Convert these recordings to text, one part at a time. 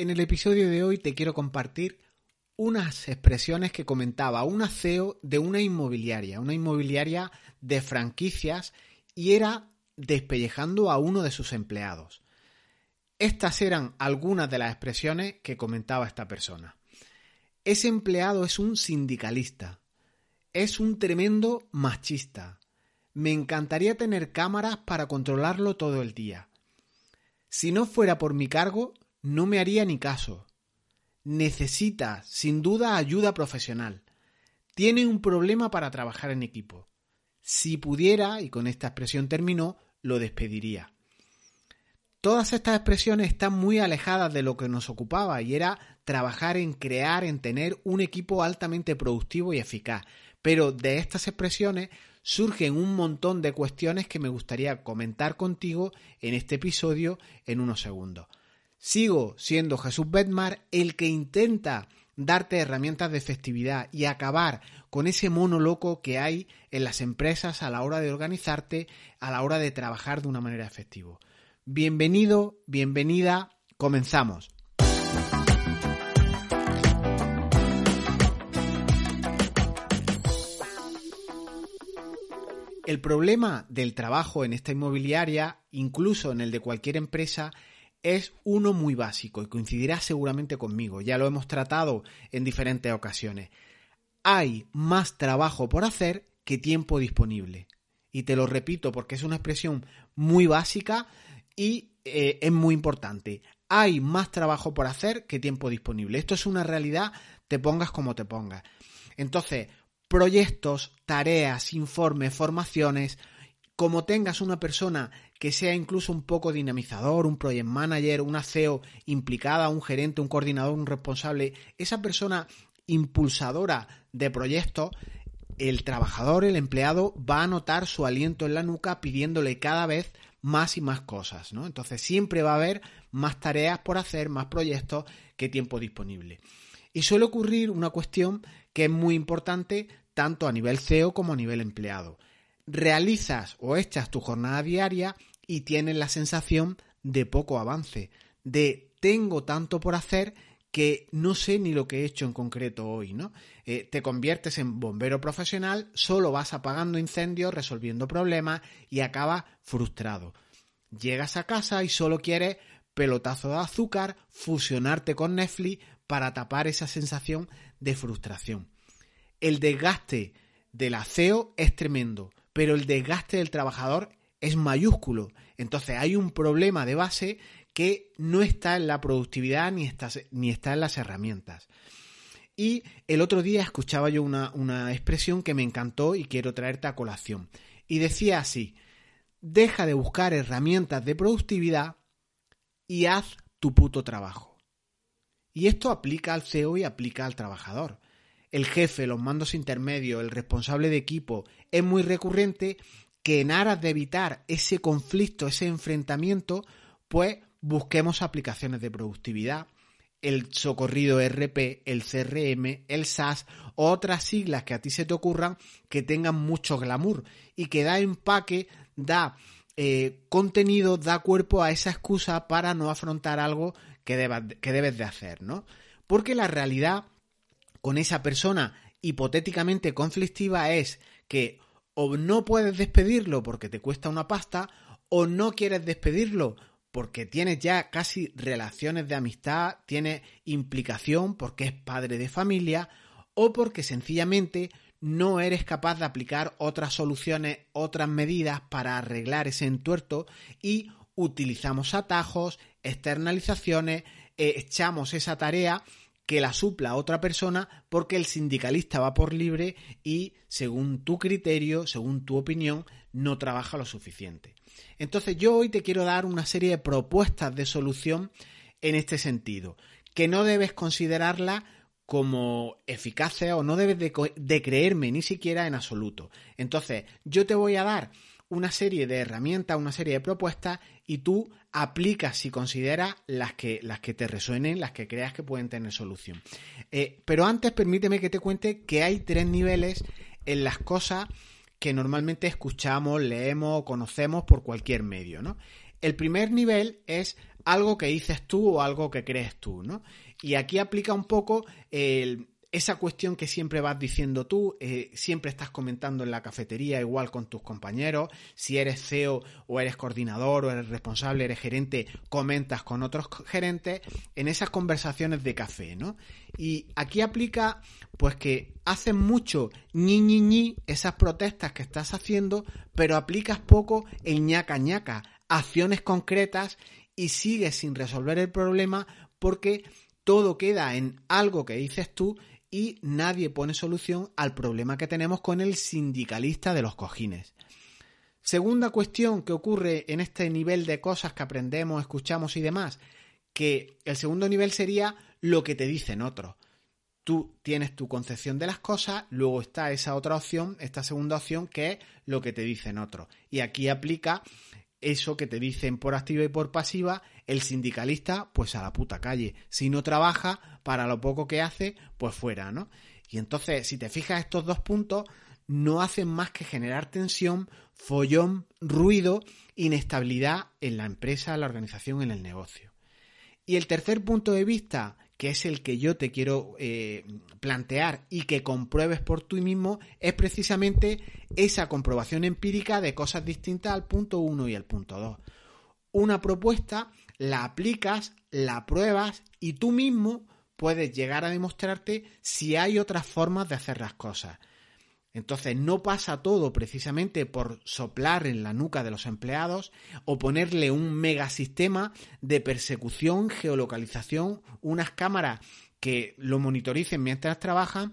En el episodio de hoy te quiero compartir unas expresiones que comentaba una CEO de una inmobiliaria, una inmobiliaria de franquicias, y era despellejando a uno de sus empleados. Estas eran algunas de las expresiones que comentaba esta persona. Ese empleado es un sindicalista, es un tremendo machista. Me encantaría tener cámaras para controlarlo todo el día. Si no fuera por mi cargo, no me haría ni caso. Necesita, sin duda, ayuda profesional. Tiene un problema para trabajar en equipo. Si pudiera, y con esta expresión terminó, lo despediría. Todas estas expresiones están muy alejadas de lo que nos ocupaba y era trabajar en crear, en tener un equipo altamente productivo y eficaz. Pero de estas expresiones surgen un montón de cuestiones que me gustaría comentar contigo en este episodio en unos segundos. Sigo siendo Jesús Bedmar el que intenta darte herramientas de efectividad y acabar con ese mono loco que hay en las empresas a la hora de organizarte, a la hora de trabajar de una manera efectiva. Bienvenido, bienvenida, comenzamos. El problema del trabajo en esta inmobiliaria, incluso en el de cualquier empresa, es uno muy básico y coincidirá seguramente conmigo, ya lo hemos tratado en diferentes ocasiones. Hay más trabajo por hacer que tiempo disponible. Y te lo repito porque es una expresión muy básica y eh, es muy importante. Hay más trabajo por hacer que tiempo disponible. Esto es una realidad, te pongas como te pongas. Entonces, proyectos, tareas, informes, formaciones, como tengas una persona que sea incluso un poco dinamizador, un project manager, una CEO implicada, un gerente, un coordinador, un responsable, esa persona impulsadora de proyectos, el trabajador, el empleado, va a notar su aliento en la nuca pidiéndole cada vez más y más cosas, ¿no? Entonces siempre va a haber más tareas por hacer, más proyectos que tiempo disponible. Y suele ocurrir una cuestión que es muy importante tanto a nivel CEO como a nivel empleado. Realizas o echas tu jornada diaria y tienes la sensación de poco avance, de tengo tanto por hacer que no sé ni lo que he hecho en concreto hoy, ¿no? Eh, te conviertes en bombero profesional, solo vas apagando incendios, resolviendo problemas y acabas frustrado. Llegas a casa y solo quieres pelotazo de azúcar, fusionarte con Netflix para tapar esa sensación de frustración. El desgaste del aseo es tremendo, pero el desgaste del trabajador es mayúsculo. Entonces hay un problema de base que no está en la productividad ni está, ni está en las herramientas. Y el otro día escuchaba yo una, una expresión que me encantó y quiero traerte a colación. Y decía así, deja de buscar herramientas de productividad y haz tu puto trabajo. Y esto aplica al CEO y aplica al trabajador el jefe, los mandos intermedios, el responsable de equipo, es muy recurrente que en aras de evitar ese conflicto, ese enfrentamiento, pues busquemos aplicaciones de productividad, el socorrido RP, el CRM, el SAS, otras siglas que a ti se te ocurran que tengan mucho glamour y que da empaque, da eh, contenido, da cuerpo a esa excusa para no afrontar algo que, que debes de hacer, ¿no? Porque la realidad con esa persona hipotéticamente conflictiva es que o no puedes despedirlo porque te cuesta una pasta o no quieres despedirlo porque tienes ya casi relaciones de amistad, tienes implicación porque es padre de familia o porque sencillamente no eres capaz de aplicar otras soluciones, otras medidas para arreglar ese entuerto y utilizamos atajos, externalizaciones, eh, echamos esa tarea que la supla otra persona porque el sindicalista va por libre y, según tu criterio, según tu opinión, no trabaja lo suficiente. Entonces yo hoy te quiero dar una serie de propuestas de solución en este sentido, que no debes considerarla como eficaces o no debes de, de, creerme ni siquiera en absoluto. Entonces, yo te voy a dar una serie de herramientas, una serie de propuestas y tú aplicas si consideras las que, las que te resuenen, las que creas que pueden tener solución. Eh, pero antes permíteme que te cuente que hay tres niveles en las cosas que normalmente escuchamos, leemos o conocemos por cualquier medio. ¿no? El primer nivel es algo que dices tú o algo que crees tú, ¿no? Y aquí aplica un poco el, esa cuestión que siempre vas diciendo tú, eh, siempre estás comentando en la cafetería igual con tus compañeros, si eres CEO o eres coordinador o eres responsable, eres gerente, comentas con otros gerentes en esas conversaciones de café, ¿no? Y aquí aplica pues que haces mucho ñi ñi ñi esas protestas que estás haciendo, pero aplicas poco el ñaca ñaca, acciones concretas y sigues sin resolver el problema porque todo queda en algo que dices tú y nadie pone solución al problema que tenemos con el sindicalista de los cojines. Segunda cuestión que ocurre en este nivel de cosas que aprendemos, escuchamos y demás, que el segundo nivel sería lo que te dicen otros. Tú tienes tu concepción de las cosas, luego está esa otra opción, esta segunda opción, que es lo que te dicen otros. Y aquí aplica eso que te dicen por activa y por pasiva, el sindicalista, pues a la puta calle. Si no trabaja, para lo poco que hace, pues fuera, ¿no? Y entonces, si te fijas, estos dos puntos no hacen más que generar tensión, follón, ruido, inestabilidad en la empresa, en la organización, en el negocio. Y el tercer punto de vista que es el que yo te quiero eh, plantear y que compruebes por tú mismo, es precisamente esa comprobación empírica de cosas distintas al punto 1 y al punto 2. Una propuesta la aplicas, la pruebas y tú mismo puedes llegar a demostrarte si hay otras formas de hacer las cosas. Entonces no pasa todo precisamente por soplar en la nuca de los empleados o ponerle un megasistema de persecución, geolocalización, unas cámaras que lo monitoricen mientras trabajan,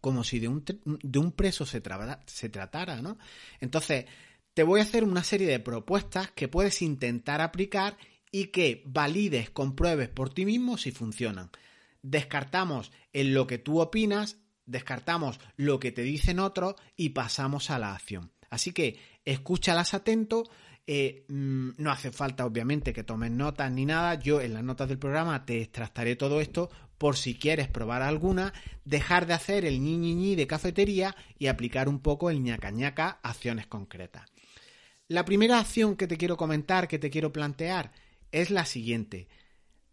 como si de un, de un preso se, se tratara, ¿no? Entonces, te voy a hacer una serie de propuestas que puedes intentar aplicar y que valides, compruebes por ti mismo si funcionan. Descartamos en lo que tú opinas descartamos lo que te dicen otros y pasamos a la acción. Así que escúchalas atento. Eh, mm, no hace falta, obviamente, que tomes notas ni nada. Yo en las notas del programa te extractaré todo esto por si quieres probar alguna, dejar de hacer el ñi ñi de cafetería y aplicar un poco el ñaca ñaca acciones concretas. La primera acción que te quiero comentar, que te quiero plantear, es la siguiente.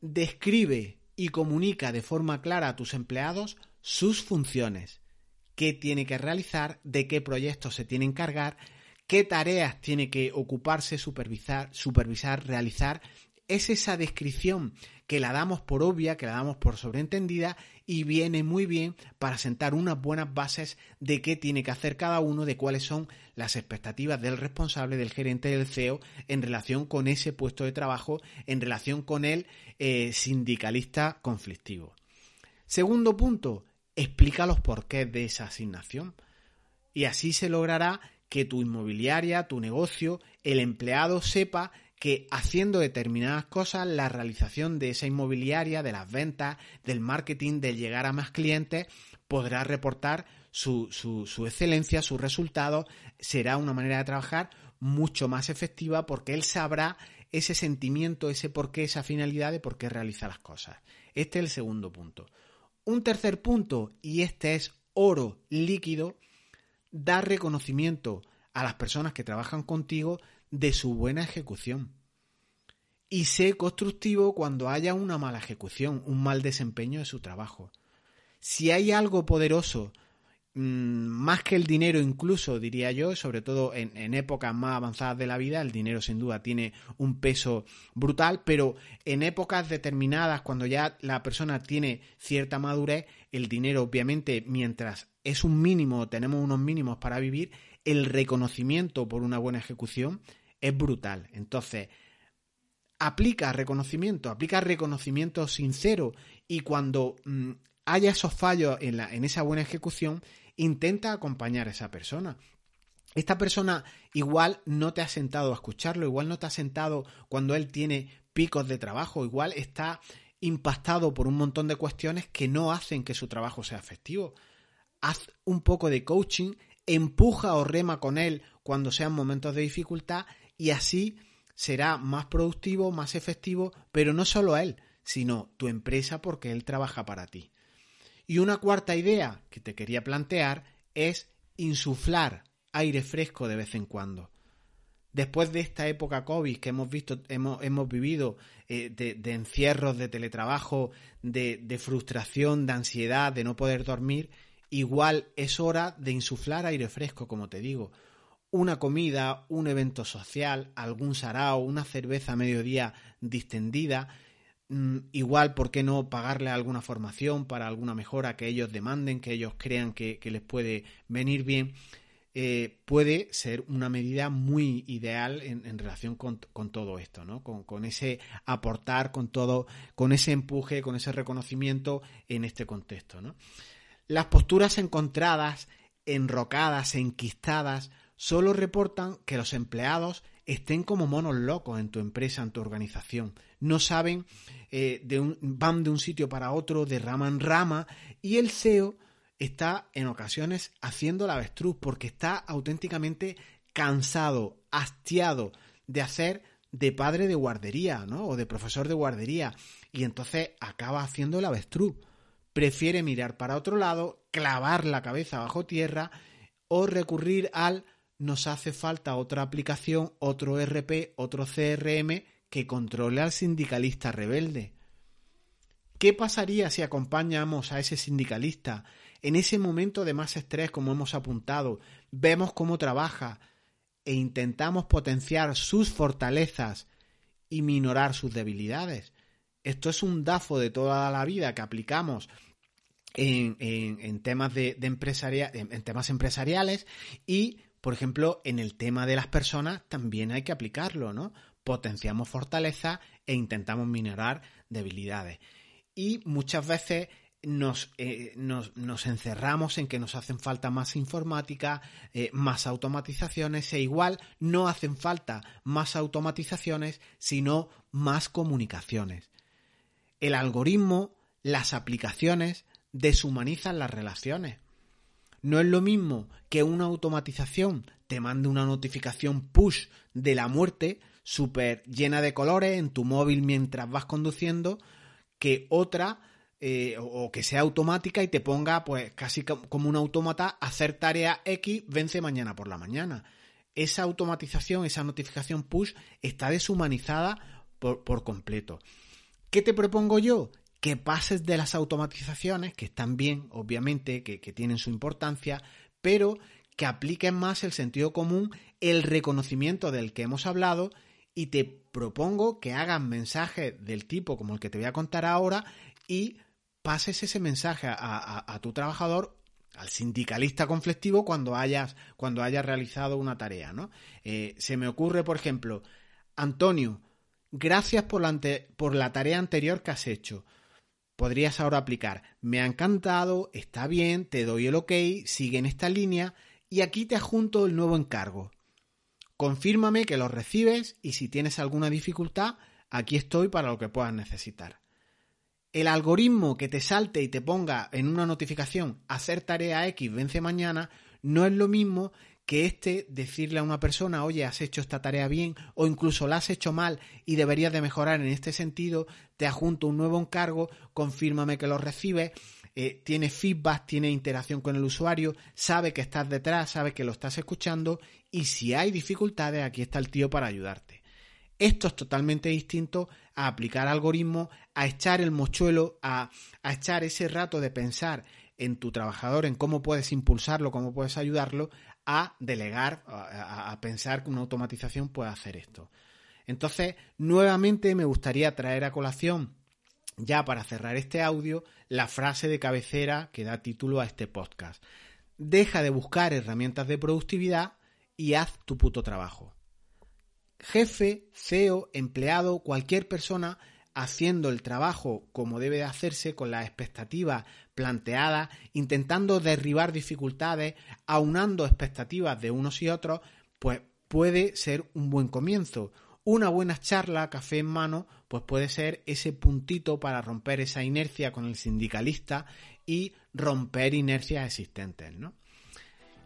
Describe y comunica de forma clara a tus empleados sus funciones, qué tiene que realizar, de qué proyectos se tiene que encargar, qué tareas tiene que ocuparse, supervisar, supervisar, realizar. Es esa descripción que la damos por obvia, que la damos por sobreentendida y viene muy bien para sentar unas buenas bases de qué tiene que hacer cada uno, de cuáles son las expectativas del responsable, del gerente del CEO en relación con ese puesto de trabajo, en relación con el eh, sindicalista conflictivo. Segundo punto, explica los porqués de esa asignación. Y así se logrará que tu inmobiliaria, tu negocio, el empleado sepa que haciendo determinadas cosas, la realización de esa inmobiliaria, de las ventas, del marketing, de llegar a más clientes, podrá reportar su, su, excelencia, sus resultados, será una manera de trabajar mucho más efectiva porque él sabrá ese sentimiento, ese porqué, esa finalidad de por qué realiza las cosas. Este es el segundo punto. Un tercer punto, y este es oro líquido, dar reconocimiento a las personas que trabajan contigo de su buena ejecución. Y sé constructivo cuando haya una mala ejecución, un mal desempeño de su trabajo. Si hay algo poderoso Mm, más que el dinero incluso, diría yo, sobre todo en, épocas más avanzadas de la vida, el dinero sin duda tiene un peso brutal, pero en épocas determinadas, cuando ya la persona tiene cierta madurez, el dinero obviamente, mientras es un mínimo, tenemos unos mínimos para vivir, el reconocimiento por una buena ejecución es brutal. Entonces, aplica reconocimiento, aplica reconocimiento sincero y cuando mm, haya esos fallos en, la, en esa buena ejecución, intenta acompañar a esa persona. Esta persona igual no te ha sentado a escucharlo, igual no te ha sentado cuando él tiene picos de trabajo, igual está impactado por un montón de cuestiones que no hacen que su trabajo sea efectivo. Haz un poco de coaching, empuja o rema con él cuando sean momentos de dificultad y así será más productivo, más efectivo, pero no solo él, sino tu empresa porque él trabaja para ti. Y una cuarta idea que te quería plantear es insuflar aire fresco de vez en cuando. después de esta época COVID que hemos visto, hemos, hemos vivido eh, de, encierros, de teletrabajo, de frustración, de ansiedad, de no poder dormir, igual es hora de insuflar aire fresco, como te digo. Una comida, un evento social, algún sarao, una cerveza a mediodía distendida, mm, igual, ¿por qué no pagarle alguna formación para alguna mejora que ellos demanden, que ellos crean que, les puede venir bien? Eh, puede ser una medida muy ideal en, relación con, todo esto, ¿no? Con, con, ese aportar, con todo, con ese empuje, con ese reconocimiento en este contexto, ¿no? Las posturas encontradas, enrocadas, enquistadas, solo reportan que los empleados estén como monos locos en tu empresa, en tu organización. No saben, eh, van de un sitio para otro, de rama en rama, y el CEO está en ocasiones haciendo la avestruz porque está auténticamente cansado, hastiado de hacer de padre de guardería, ¿no? O de profesor de guardería. Y entonces acaba haciendo la avestruz. Prefiere mirar para otro lado, clavar la cabeza bajo tierra o recurrir al nos hace falta otra aplicación, otro RP, otro CRM que controle al sindicalista rebelde. ¿Qué pasaría si acompañamos a ese sindicalista en ese momento de más estrés, como hemos apuntado, vemos cómo trabaja e intentamos potenciar sus fortalezas y minorar sus debilidades. Esto es un DAFO de toda la vida que aplicamos en, temas de, de empresaria, en, en temas empresariales y, por ejemplo, en el tema de las personas también hay que aplicarlo, ¿no? Potenciamos fortaleza e intentamos minorar debilidades. Y muchas veces nos, eh, nos, nos, encerramos en que nos hacen falta más informática, eh, más automatizaciones e igual no hacen falta más automatizaciones, sino más comunicaciones. El algoritmo, las aplicaciones, deshumanizan las relaciones. No es lo mismo que una automatización te mande una notificación push de la muerte súper llena de colores en tu móvil mientras vas conduciendo que otra eh, o que sea automática y te ponga, pues casi como un autómata, hacer tarea X, vence mañana por la mañana. Esa automatización, esa notificación push está deshumanizada por, por completo. ¿Qué te propongo yo? Que pases de las automatizaciones, que están bien, obviamente, que, tienen su importancia, pero que apliquen más el sentido común, el reconocimiento del que hemos hablado y te propongo que hagan mensajes del tipo como el que te voy a contar ahora y pases ese mensaje a tu trabajador al sindicalista conflictivo cuando hayas, cuando hayas realizado una tarea, ¿no? Eh, se me ocurre, por ejemplo, Antonio, gracias por la, ante, por la tarea anterior que has hecho. Podrías ahora aplicar, me ha encantado, está bien, te doy el ok, sigue en esta línea y aquí te adjunto el nuevo encargo. Confírmame que lo recibes y si tienes alguna dificultad, aquí estoy para lo que puedas necesitar el algoritmo que te salte y te ponga en una notificación hacer tarea X vence mañana no es lo mismo que este decirle a una persona, oye, has hecho esta tarea bien o incluso la has hecho mal y deberías de mejorar en este sentido, te adjunto un nuevo encargo, confírmame que lo recibes, eh, tiene feedback, tiene interacción con el usuario, sabe que estás detrás, sabe que lo estás escuchando y si hay dificultades, aquí está el tío para ayudarte. Esto es totalmente distinto a aplicar algoritmos, a echar el mochuelo, a, a echar ese rato de pensar en tu trabajador, en cómo puedes impulsarlo, cómo puedes ayudarlo, a delegar, a, pensar que una automatización puede hacer esto. Entonces, nuevamente me gustaría traer a colación, ya para cerrar este audio, la frase de cabecera que da título a este podcast. Deja de buscar herramientas de productividad y haz tu puto trabajo jefe, CEO, empleado, cualquier persona haciendo el trabajo como debe de hacerse con las expectativas planteadas, intentando derribar dificultades, aunando expectativas de unos y otros, pues puede ser un buen comienzo. Una buena charla, café en mano, pues puede ser ese puntito para romper esa inercia con el sindicalista y romper inercias existentes, ¿no?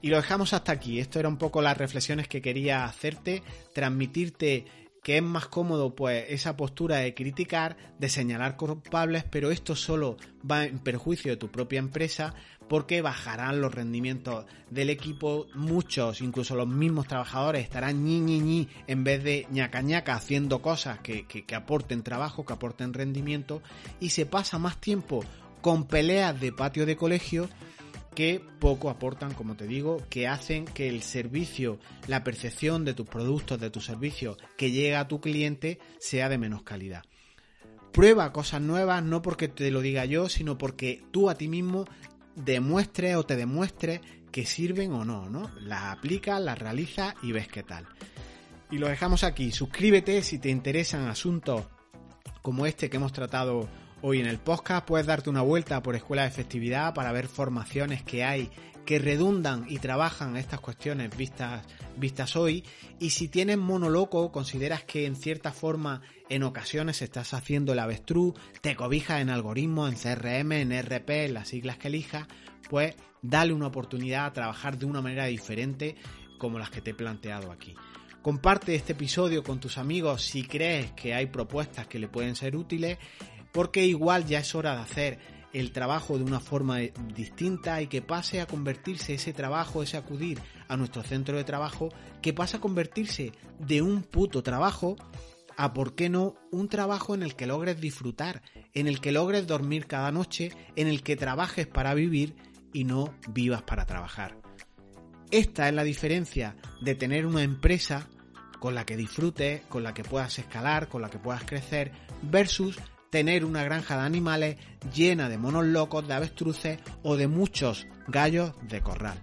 Y lo dejamos hasta aquí. Esto era un poco las reflexiones que quería hacerte, transmitirte que es más cómodo pues esa postura de criticar, de señalar culpables, pero esto solo va en perjuicio de tu propia empresa porque bajarán los rendimientos del equipo, muchos, incluso los mismos trabajadores estarán ñi ñi ñi en vez de ñaca ñaca haciendo cosas que, que aporten trabajo, que aporten rendimiento. Y se pasa más tiempo con peleas de patio de colegio que poco aportan, como te digo, que hacen que el servicio, la percepción de tus productos, de tus servicios que llega a tu cliente sea de menos calidad. Prueba cosas nuevas no porque te lo diga yo, sino porque tú a ti mismo demuestres o te demuestres que sirven o no, ¿no? Las aplicas, las realizas y ves qué tal. Y lo dejamos aquí. Suscríbete si te interesan asuntos como este que hemos tratado Hoy en el podcast puedes darte una vuelta por Escuela de Efectividad para ver formaciones que hay que redundan y trabajan estas cuestiones vistas, vistas hoy. Y si tienes mono loco, consideras que en cierta forma en ocasiones estás haciendo el avestruz, te cobijas en algoritmos, en CRM, en RP, en las siglas que elijas, pues dale una oportunidad a trabajar de una manera diferente como las que te he planteado aquí. Comparte este episodio con tus amigos si crees que hay propuestas que le pueden ser útiles porque igual ya es hora de hacer el trabajo de una forma distinta y que pase a convertirse ese trabajo, ese acudir a nuestro centro de trabajo, que pase a convertirse de un puto trabajo a, ¿por qué no?, un trabajo en el que logres disfrutar, en el que logres dormir cada noche, en el que trabajes para vivir y no vivas para trabajar. Esta es la diferencia de tener una empresa con la que disfrutes, con la que puedas escalar, con la que puedas crecer, versus tener una granja de animales llena de monos locos, de avestruces o de muchos gallos de corral.